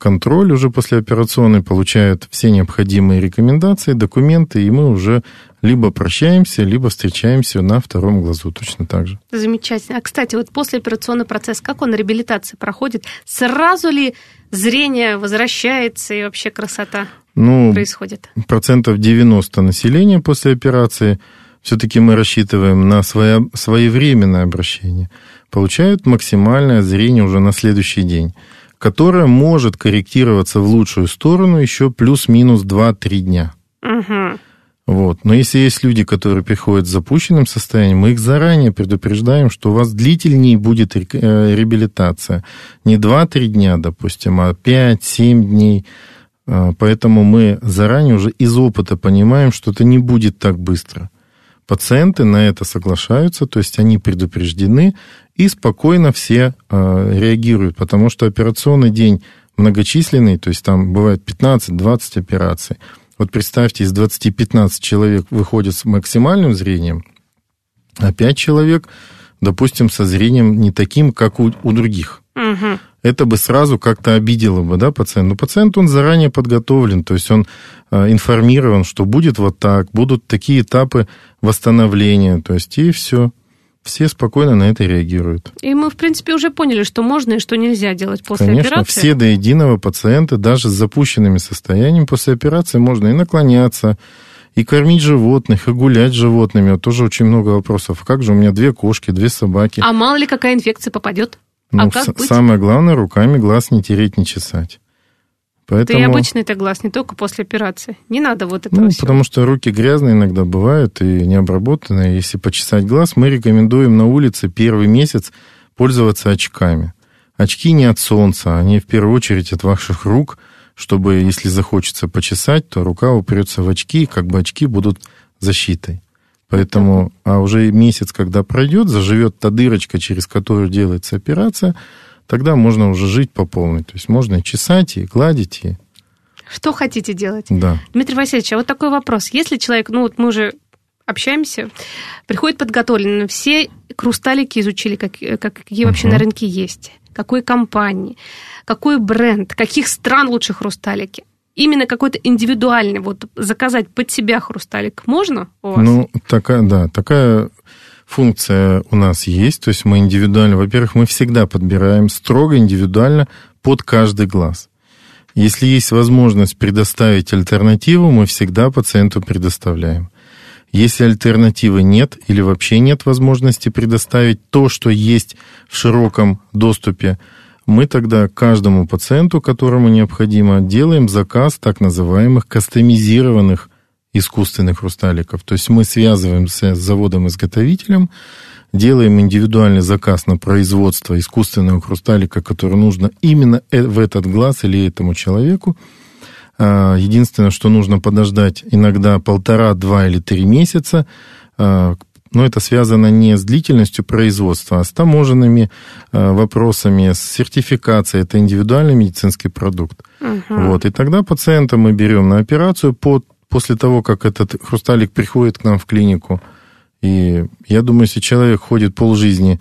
контроль уже после операционной, получают все необходимые рекомендации, документы, и мы уже либо прощаемся, либо встречаемся на втором глазу точно так же. Замечательно. А, кстати, вот после операционный процесс, как он реабилитация проходит? Сразу ли зрение возвращается и вообще красота ну, происходит? Процентов 90 населения после операции, все-таки мы рассчитываем на свое, своевременное обращение, получают максимальное зрение уже на следующий день, которое может корректироваться в лучшую сторону еще плюс-минус 2-3 дня. Угу. Вот. Но если есть люди, которые приходят с запущенным состоянием, мы их заранее предупреждаем, что у вас длительнее будет э, реабилитация. Не 2-3 дня, допустим, а 5-7 дней. А, поэтому мы заранее уже из опыта понимаем, что это не будет так быстро. Пациенты на это соглашаются, то есть они предупреждены и спокойно все а, реагируют, потому что операционный день многочисленный, то есть там бывает 15-20 операций. Вот представьте, из 20-15 человек выходит с максимальным зрением, а 5 человек, допустим, со зрением не таким, как у, у других. Угу. Это бы сразу как-то обидело бы, да, пациент. Но пациент, он заранее подготовлен, то есть он э, информирован, что будет вот так, будут такие этапы восстановления, то есть и все все спокойно на это реагируют. И мы, в принципе, уже поняли, что можно и что нельзя делать после Конечно, операции. все до единого пациенты, даже с запущенными состояниями после операции можно и наклоняться, и кормить животных, и гулять с животными. Вот тоже очень много вопросов. Как же у меня две кошки, две собаки? А мало ли какая инфекция попадет? Ну, а как быть? Самое главное, руками глаз не тереть, не чесать. Поэтому... Да и обычный это глаз, не только после операции. Не надо вот этого ну, всего. потому что руки грязные иногда бывают и необработанные. Если почесать глаз, мы рекомендуем на улице первый месяц пользоваться очками. Очки не от солнца, они в первую очередь от ваших рук, чтобы, если захочется почесать, то рука упрется в очки, и как бы очки будут защитой. Поэтому, а уже месяц, когда пройдет, заживет та дырочка, через которую делается операция, тогда можно уже жить по полной. То есть можно и чесать, и гладить, и... Что хотите делать? Да. Дмитрий Васильевич, а вот такой вопрос. Если человек, ну вот мы уже общаемся, приходит подготовленный, все хрусталики изучили, как, как, какие вообще uh-huh. на рынке есть, какой компании, какой бренд, каких стран лучше хрусталики. Именно какой-то индивидуальный, вот заказать под себя хрусталик можно у вас? Ну, такая, да, такая функция у нас есть, то есть мы индивидуально, во-первых, мы всегда подбираем строго индивидуально под каждый глаз. Если есть возможность предоставить альтернативу, мы всегда пациенту предоставляем. Если альтернативы нет или вообще нет возможности предоставить то, что есть в широком доступе, мы тогда каждому пациенту, которому необходимо, делаем заказ так называемых кастомизированных искусственных хрусталиков. То есть мы связываемся с заводом-изготовителем, делаем индивидуальный заказ на производство искусственного хрусталика, который нужно именно э, в этот глаз или этому человеку. А, единственное, что нужно подождать иногда полтора, два или три месяца, а, но это связано не с длительностью производства, а с таможенными а, вопросами, с сертификацией. Это индивидуальный медицинский продукт. Угу. Вот. И тогда пациента мы берем на операцию под после того, как этот хрусталик приходит к нам в клинику, и я думаю, если человек ходит полжизни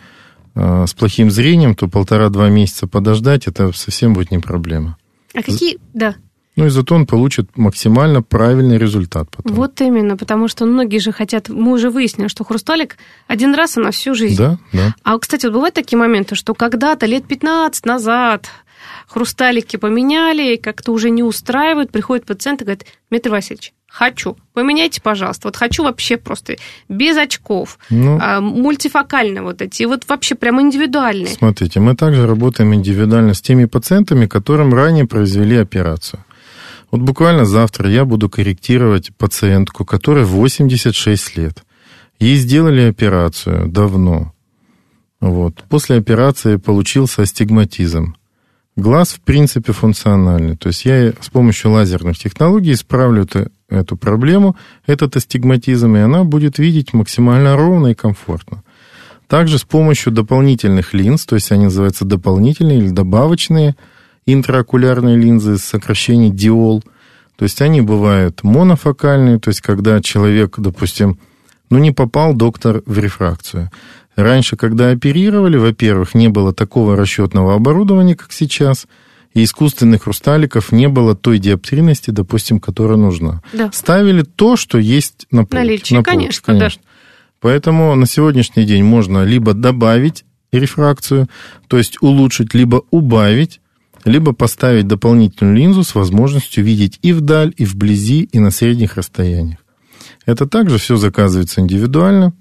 э, с плохим зрением, то полтора-два месяца подождать, это совсем будет не проблема. А какие, да. Ну и зато он получит максимально правильный результат потом. Вот именно, потому что многие же хотят, мы уже выяснили, что хрусталик один раз и на всю жизнь. Да, да. А, кстати, вот бывают такие моменты, что когда-то, лет 15 назад, хрусталики поменяли, как-то уже не устраивают, приходит пациент и говорит, Дмитрий Васильевич, Хочу. Поменяйте, пожалуйста. Вот хочу вообще просто без очков, ну, а, мультифокальные вот эти, вот вообще прям индивидуальные. Смотрите, мы также работаем индивидуально с теми пациентами, которым ранее произвели операцию. Вот буквально завтра я буду корректировать пациентку, которой 86 лет. Ей сделали операцию давно. Вот. После операции получился астигматизм. Глаз, в принципе, функциональный. То есть я с помощью лазерных технологий исправлю это, эту проблему, этот астигматизм, и она будет видеть максимально ровно и комфортно. Также с помощью дополнительных линз, то есть они называются дополнительные или добавочные интраокулярные линзы с сокращением диол. То есть они бывают монофокальные, то есть когда человек, допустим, ну не попал доктор в рефракцию. Раньше, когда оперировали, во-первых, не было такого расчетного оборудования, как сейчас, и искусственных хрусталиков не было той диоптрийности, допустим, которая нужна. Да. Ставили то, что есть на полке. Наличие, на полке, конечно, конечно. Поэтому на сегодняшний день можно либо добавить рефракцию, то есть улучшить, либо убавить, либо поставить дополнительную линзу с возможностью видеть и вдаль, и вблизи, и на средних расстояниях. Это также все заказывается индивидуально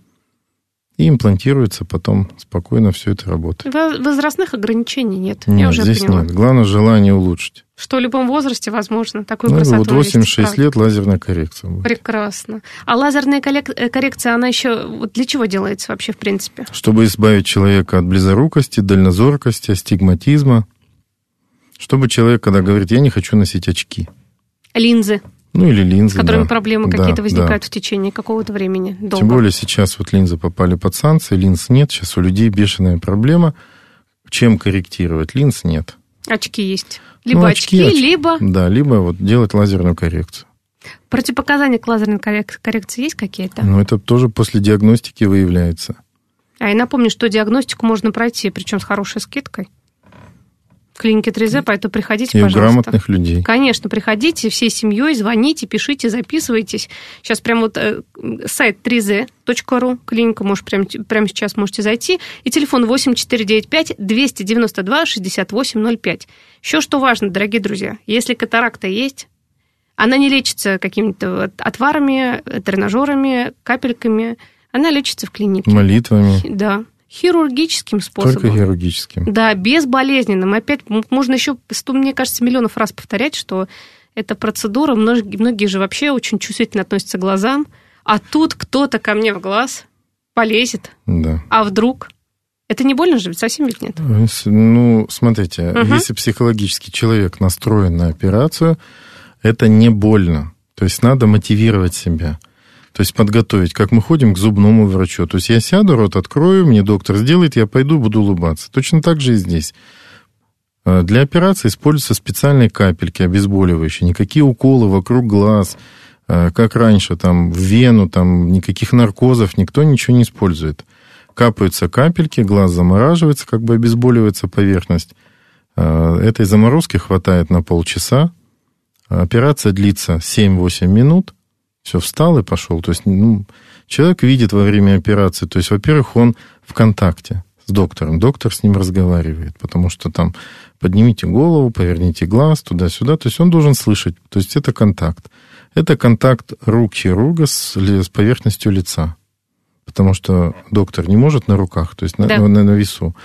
и имплантируется потом спокойно все это работает. Во- Возрастных ограничений нет. Нет, Я уже здесь поняла. нет. Главное желание улучшить. Что в любом возрасте возможно. Такую Ну, красоту вот навести, 86 правда. лет лазерная коррекция. будет. Прекрасно. А лазерная э, коррекция, она еще вот для чего делается вообще в принципе? Чтобы избавить человека от близорукости, дальнозоркости, астигматизма. Чтобы человек, когда говорит, я не хочу носить очки. Линзы, Ну или линзы. с которыми да. проблемы Да, какие-то да. возникают в течение какого-то времени. Долго. Тем более сейчас вот линзы попали под санкции, линз нет, сейчас у людей бешеная проблема. Чем корректировать? Линз нет. Очки есть. Либо Ну, очки, очки, либо Да, либо вот делать лазерную коррекцию. противопоказания к лазерной коррек- коррекции есть какие-то? Но это тоже после диагностики выявляется. А я напомню, что диагностику можно пройти, причем с хорошей скидкой. Клинике 3Z, поэтому приходите, И пожалуйста. грамотных людей. Конечно, приходите всей семьей, звоните, пишите, записывайтесь. Сейчас прям вот э, сайт 3z.ru, клиника, может, прямо, прямо сейчас можете зайти. И телефон 8495 292 6805. Еще что важно, дорогие друзья, если катаракта есть, она не лечится какими-то отварами, тренажерами, капельками. Она лечится в клинике. Молитвами. Да, хирургическим способом. Только хирургическим. Да, безболезненным. Опять можно еще, мне кажется, миллионов раз повторять, что эта процедура, многие, многие же вообще очень чувствительно относятся к глазам, а тут кто-то ко мне в глаз полезет, Да. а вдруг? Это не больно же? Ведь Совсем ведь нет. С- Ну, смотрите, Мгм. если психологически человек настроен на операцию, это не больно. То есть надо мотивировать себя. То есть подготовить, как мы ходим к зубному врачу. То есть я сяду, рот открою, мне доктор сделает, я пойду, буду улыбаться. Точно так же и здесь. Э, Для операции используются специальные капельки обезболивающие, никакие уколы вокруг глаз, э, как раньше, там, в вену, там, никаких наркозов, никто ничего не использует. Капаются капельки, глаз замораживается, как бы обезболивается поверхность. Э, Этой заморозки хватает на полчаса. Операция длится 7-8 минут. Все, встал и пошел. То есть ну, человек видит во время операции, то есть, во-первых, он в контакте с доктором. Доктор с ним разговаривает, потому что там поднимите голову, поверните глаз туда-сюда. То есть он должен слышать. То есть это контакт. Это контакт рук хирурга с, с поверхностью лица. Потому что доктор не может на руках, то есть на, Да. на, на весу.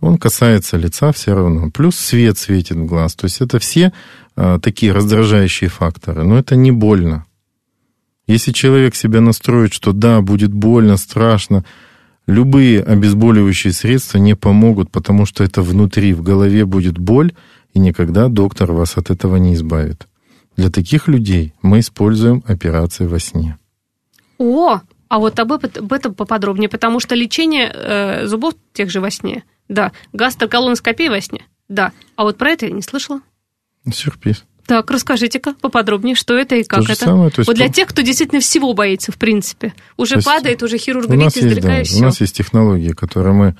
Он касается лица все равно. Плюс свет светит в глаз. То есть это все а, такие раздражающие факторы. Но это не больно. Если человек себя настроит, что да, будет больно, страшно, любые обезболивающие средства не помогут, потому что это внутри, в голове будет боль, и никогда доктор вас от этого не избавит. Для таких людей мы используем операции во сне. О, а вот об, этом поподробнее, потому что лечение э, зубов тех же во сне, да, гастроколоноскопия во сне, да. А вот про это я не слышала. Сюрприз. Так, расскажите-ка поподробнее, что это и как это. самое, есть вот для тех, кто действительно всего боится, в принципе. Уже падает, уже хирург У есть, издалека да, и у все. нас есть технологии, которые мы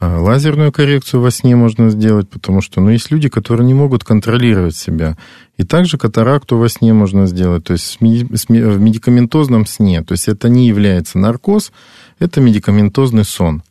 а, лазерную коррекцию во сне можно сделать, потому что ну, есть люди, которые не могут контролировать себя. И также катаракту во сне можно сделать, то есть в медикаментозном сне. То есть это не является наркоз, это медикаментозный сон.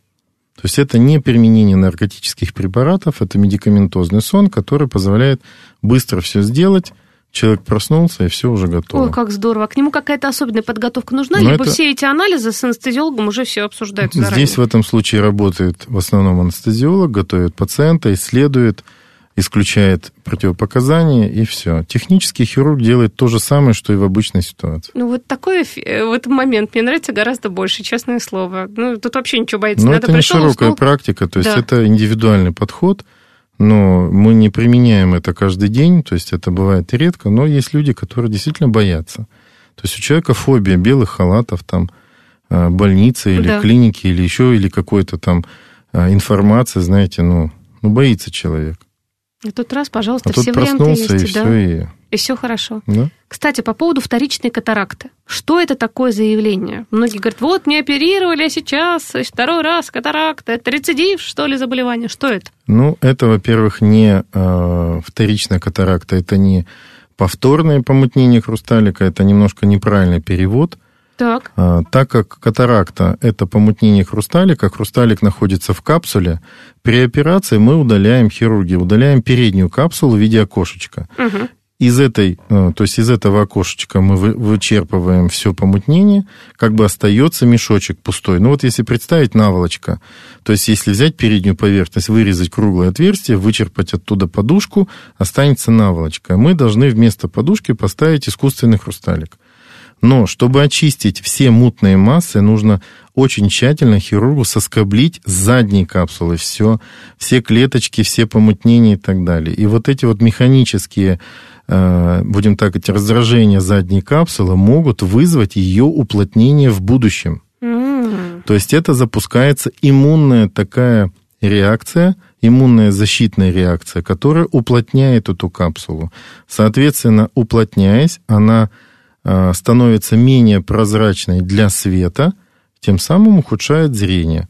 То есть это не применение наркотических препаратов, это медикаментозный сон, который позволяет быстро все сделать. Человек проснулся, и все уже готово. Ой, как здорово. К нему какая-то особенная подготовка нужна? Ну, Либо это- все эти анализы с анестезиологом уже все обсуждаются заранее? Здесь в этом случае работает в основном анестезиолог, готовит пациента, исследует, исключает противопоказания и все. Технический хирург делает то же самое, что и в обычной ситуации. Ну, вот такой э, вот момент мне нравится гораздо больше, честное слово. Ну, тут вообще ничего бояться. Но Надо это не широкая уснул. практика, то есть Да. это индивидуальный подход, но мы не применяем это каждый день, то есть это бывает редко, но есть люди, которые действительно боятся. То есть у человека фобия белых халатов, там, а, больницы или Да. клиники, или еще, или какой-то там а, информации, знаете, ну, ну, боится человек. И тут раз, пожалуйста, А все варианты есть, и да. все, и и все хорошо. Да? Кстати, по поводу вторичной катаракты. Что это такое заявление? Многие говорят, вот не оперировали, а сейчас второй раз катаракта. Это рецидив, что ли, заболевание? Что это? Ну, это, во-первых, не э, вторичная катаракта, это не повторное помутнение хрусталика, это немножко неправильный перевод. Так. А, так как катаракта – это помутнение хрусталика, хрусталик находится в капсуле, при операции мы удаляем хирурги, удаляем переднюю капсулу в виде окошечка. Угу. Из этой, э, то есть из этого окошечка мы вы- вычерпываем все помутнение, как бы остается мешочек пустой. Ну вот если представить наволочка, то есть если взять переднюю поверхность, вырезать круглое отверстие, вычерпать оттуда подушку, останется наволочка. Мы должны вместо подушки поставить искусственный хрусталик. Но чтобы очистить все мутные массы, нужно очень тщательно хирургу соскоблить с задней капсулы все, все клеточки, все помутнения и так далее. И вот эти вот механические, э, будем так говорить, раздражения задней капсулы могут вызвать ее уплотнение в будущем. То есть это запускается иммунная такая реакция, иммунная защитная реакция, которая уплотняет эту капсулу. Соответственно, уплотняясь, она становится менее прозрачной для света, тем самым ухудшает зрение.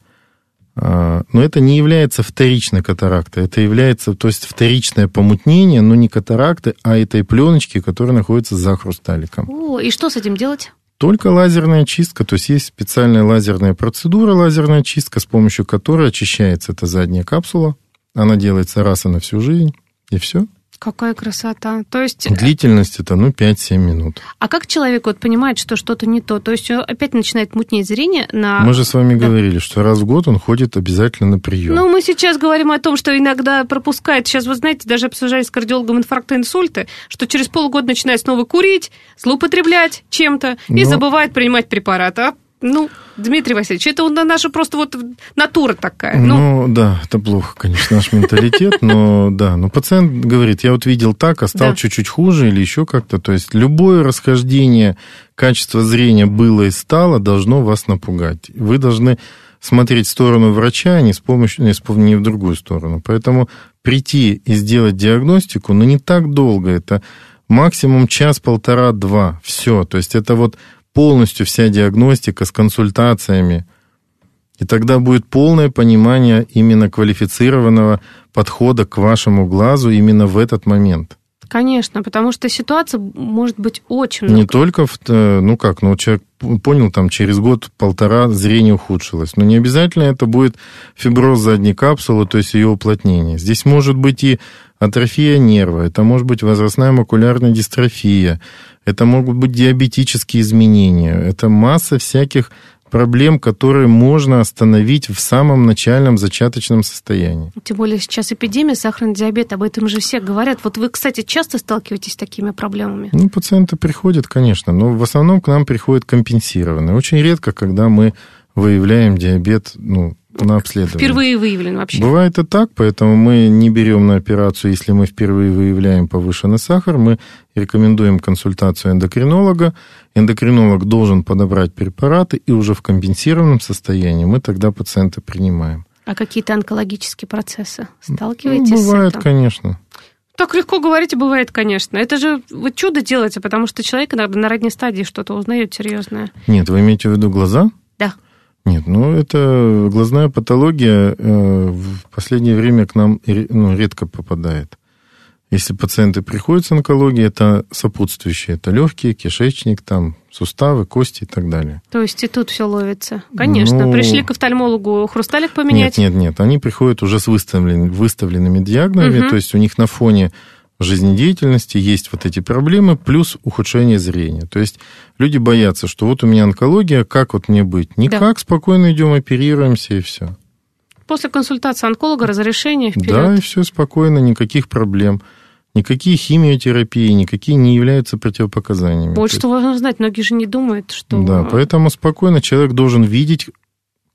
А, Но это не является вторичной катарактой, это является, то есть вторичное помутнение, но не катаракты, а этой пленочки, которая находится за хрусталиком. О, и что с этим делать? Только лазерная чистка, то есть есть специальная лазерная процедура, лазерная чистка, с помощью которой очищается эта задняя капсула. Она делается раз и на всю жизнь, и все. Какая красота. То есть, Длительность это, ну, 5-7 минут. а как человек вот понимает, что что-то не то? То есть он опять начинает мутнеть зрение на... Мы же с вами да. говорили, что раз в год он ходит обязательно на прием. Ну, мы сейчас говорим о том, что иногда пропускает. Сейчас, вы знаете, даже обсуждали с кардиологом инфаркты, инсульты, что через полгода начинает снова курить, злоупотреблять чем-то и Но- забывает принимать препараты. А, ну, Дмитрий Васильевич, это у наша просто вот натура такая. Ну, Ну, да, это плохо, конечно, наш менталитет, но да, но пациент говорит, я вот видел так, а стал Да. чуть-чуть хуже или еще как-то, то есть любое расхождение качества зрения было и стало должно вас напугать. Вы должны смотреть в сторону врача, а не, с помощью, не, с не в другую сторону. Поэтому прийти и сделать диагностику, ну, не так долго, это максимум час, полтора, два, все. То есть это вот полностью вся диагностика с консультациями, и тогда будет полное понимание именно квалифицированного подхода к вашему глазу именно в этот момент. конечно, потому что ситуация может быть очень Не много. только, в, э, ну как, ну человек понял, там через год-полтора зрение ухудшилось. Но не обязательно это будет фиброз задней капсулы, то есть ее уплотнение. Здесь может быть и атрофия нерва, это может быть возрастная макулярная дистрофия, это могут быть диабетические изменения, это масса всяких проблем, которые можно остановить в самом начальном зачаточном состоянии. Тем более сейчас эпидемия, сахарный диабет, об этом же все говорят. Вот вы, кстати, часто сталкиваетесь с такими проблемами? Ну, пациенты приходят, конечно, но в основном к нам приходят компенсированные. Очень редко, когда мы выявляем диабет ну, на обследование. Впервые выявлен вообще. Бывает и так, поэтому мы не берем на операцию, если мы впервые выявляем повышенный сахар, мы рекомендуем консультацию эндокринолога. Эндокринолог должен подобрать препараты, и уже в компенсированном состоянии мы тогда пациента принимаем. А какие-то онкологические процессы? Ну, Сталкиваетесь с бывает, этим? конечно. Так легко говорить, бывает, конечно. Это же вот чудо делается, потому что человек иногда на ранней стадии что-то узнает серьезное. Нет, вы имеете в виду глаза? Да. Нет, ну это глазная патология э, в последнее время к нам ну, редко попадает. Если пациенты приходят с онкологией, это сопутствующие, это легкие, кишечник, там, суставы, кости и так далее. То есть и тут все ловится. Конечно. Ну, Пришли к офтальмологу хрусталик поменять. Нет, нет, нет, они приходят уже с выставлен- выставленными диагнозами, Мгм. то есть у них на фоне жизнедеятельности есть вот эти проблемы, плюс ухудшение зрения. То есть люди боятся, что вот у меня онкология, как вот мне быть? Никак, спокойно идем, оперируемся и все. После консультации онколога разрешение Да, вперед. и все спокойно, никаких проблем. Никакие химиотерапии, никакие не являются противопоказаниями. Вот То что важно знать, многие же не думают, что... Да, поэтому спокойно человек должен видеть,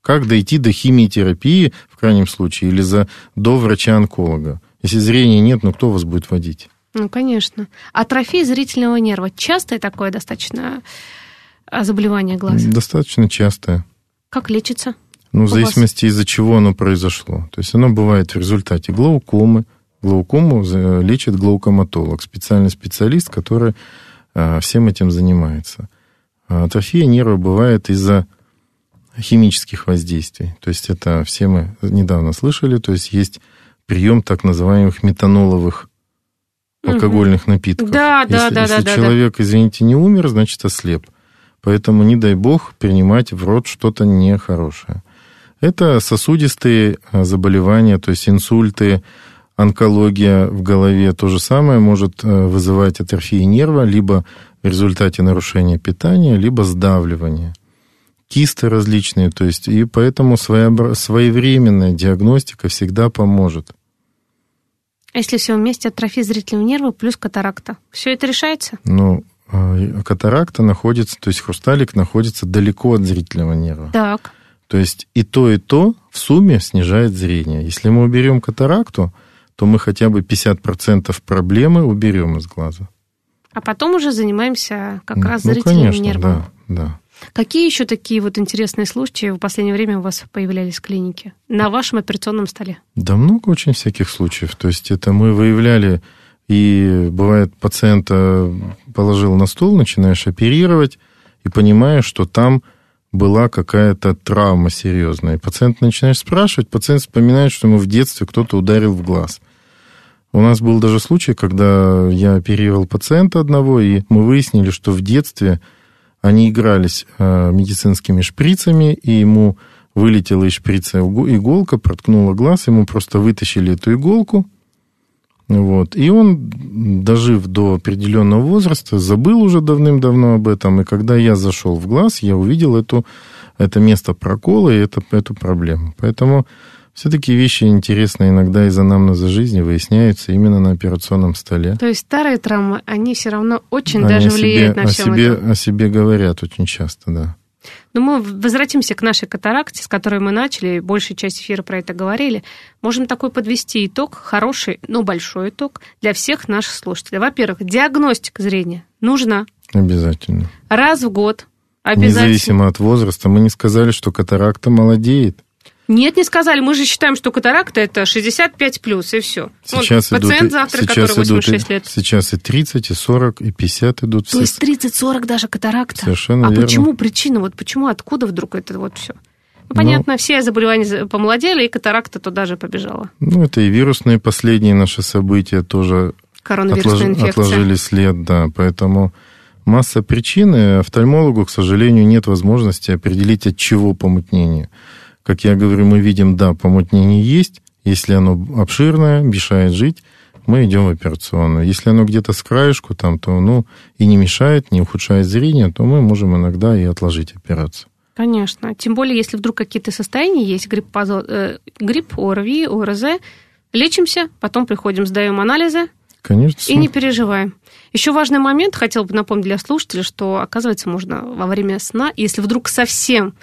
как дойти до химиотерапии, в крайнем случае, или за, до врача-онколога. Если зрения нет, ну кто вас будет водить? Ну, конечно. Атрофия зрительного нерва. Частое такое достаточно а, заболевание глаза? Достаточно частое. Как лечится? Ну, в зависимости из-за чего оно произошло. То есть оно бывает в результате глаукомы, Глаукому лечит глаукоматолог, специальный специалист, который а, всем этим занимается. А атрофия нерва бывает из-за химических воздействий. То есть это все мы недавно слышали, то есть есть прием так называемых метаноловых алкогольных угу. напитков. Да, если, да, да. Если да, человек, да. извините, не умер, значит ослеп. Поэтому не дай бог принимать в рот что-то нехорошее. Это сосудистые а, заболевания, то есть инсульты, онкология в голове. То же самое может э, вызывать атрофию нерва, либо в результате нарушения питания, либо сдавливания. Кисты различные, то есть, и поэтому своевременная диагностика всегда поможет. А если все вместе, атрофия зрительного нерва плюс катаракта, все это решается? Ну, а, катаракта находится, то есть хрусталик находится далеко от зрительного нерва. Так. То есть и то, и то в сумме снижает зрение. Если мы уберем катаракту, то мы хотя бы 50% проблемы уберем из глаза. А потом уже занимаемся как ну, раз зрительным ну, конечно, нервом. Да, да. Какие еще такие вот интересные случаи в последнее время у вас появлялись в клинике? На вашем операционном столе? Да много очень всяких случаев. То есть это мы выявляли, и бывает пациента положил на стол, начинаешь оперировать, и понимаешь, что там была какая-то травма серьезная. И пациент начинает спрашивать, пациент вспоминает, что ему в детстве кто-то ударил в глаз. У нас был даже случай, когда я оперировал пациента одного, и мы выяснили, что в детстве они игрались э, медицинскими шприцами, и ему вылетела из шприца иголка, проткнула глаз, ему просто вытащили эту иголку, вот. И он, дожив до определенного возраста, забыл уже давным-давно об этом. И когда я зашел в глаз, я увидел эту, это место прокола и это, эту проблему. Поэтому все такие вещи интересные иногда из анамнеза жизни выясняются именно на операционном столе. То есть старые травмы, они все равно очень они даже влияют себе, на все о себе, это. О себе говорят очень часто, да. Но мы возвратимся к нашей катаракте, с которой мы начали, большая часть эфира про это говорили. Можем такой подвести итог, хороший, но большой итог для всех наших слушателей. Во-первых, диагностика зрения нужна. Обязательно. Раз в год. Обязательно. Независимо от возраста. Мы не сказали, что катаракта молодеет. Нет, не сказали. Мы же считаем, что катаракта это 65 плюс, и все. Сейчас вот идут, пациент завтра, сейчас который 86 идут, лет. Сейчас и 30, и 40, и 50 идут. То есть 30-40 даже катаракта. Совершенно а верно. почему причина? Вот почему, откуда вдруг это вот все? Ну, понятно, ну, все заболевания помолодели, и катаракта туда же побежала. Ну, это и вирусные последние наши события тоже отлож... отложили след, да. Поэтому масса причин, и офтальмологу, к сожалению, нет возможности определить, от чего помутнение. Как я говорю, мы видим, да, помутнение есть. Если оно обширное, мешает жить, мы идем в операционную. Если оно где-то с краешку там, то ну и не мешает, не ухудшает зрение, то мы можем иногда и отложить операцию. Конечно. Тем более, если вдруг какие-то состояния есть, грипп, э, грипп ОРВИ, ОРЗ, лечимся, потом приходим, сдаем анализы, Конечно. И не переживаем. Еще важный момент, хотел бы напомнить для слушателей, что, оказывается, можно во время сна, если вдруг совсем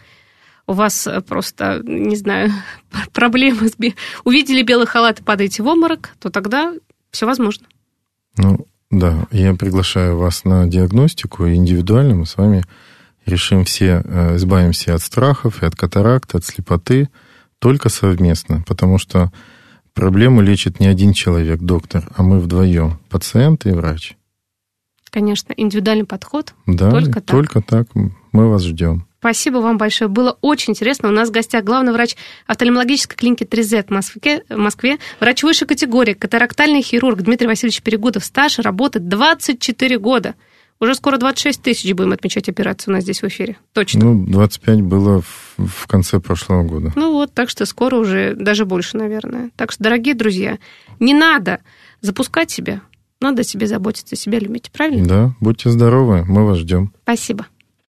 у вас э, просто, не знаю, проблемы с... Увидели белый халат и падаете в обморок, то тогда все возможно. Ну, да, я приглашаю вас на диагностику, индивидуально мы с вами решим все, э, избавимся от страхов и от катаракта, от слепоты, только совместно, потому что проблему лечит не один человек, доктор, а мы вдвоем, пациент и врач. Конечно, индивидуальный подход. Да, только так. только так. Мы вас ждем. Спасибо вам большое. Было очень интересно. У нас в гостях главный врач офтальмологической клиники 3Z в Москве, в Москве врач высшей категории, катарактальный хирург Дмитрий Васильевич Перегудов. Стаж работает 24 года. Уже скоро 26 тысяч будем отмечать операцию у нас здесь в эфире. Точно. Ну, 25 было в, в конце прошлого года. Ну вот, так что скоро уже даже больше, наверное. Так что, дорогие друзья, не надо запускать себя. Надо о себе заботиться, себя любить. Правильно? Да, будьте здоровы, мы вас ждем. Спасибо.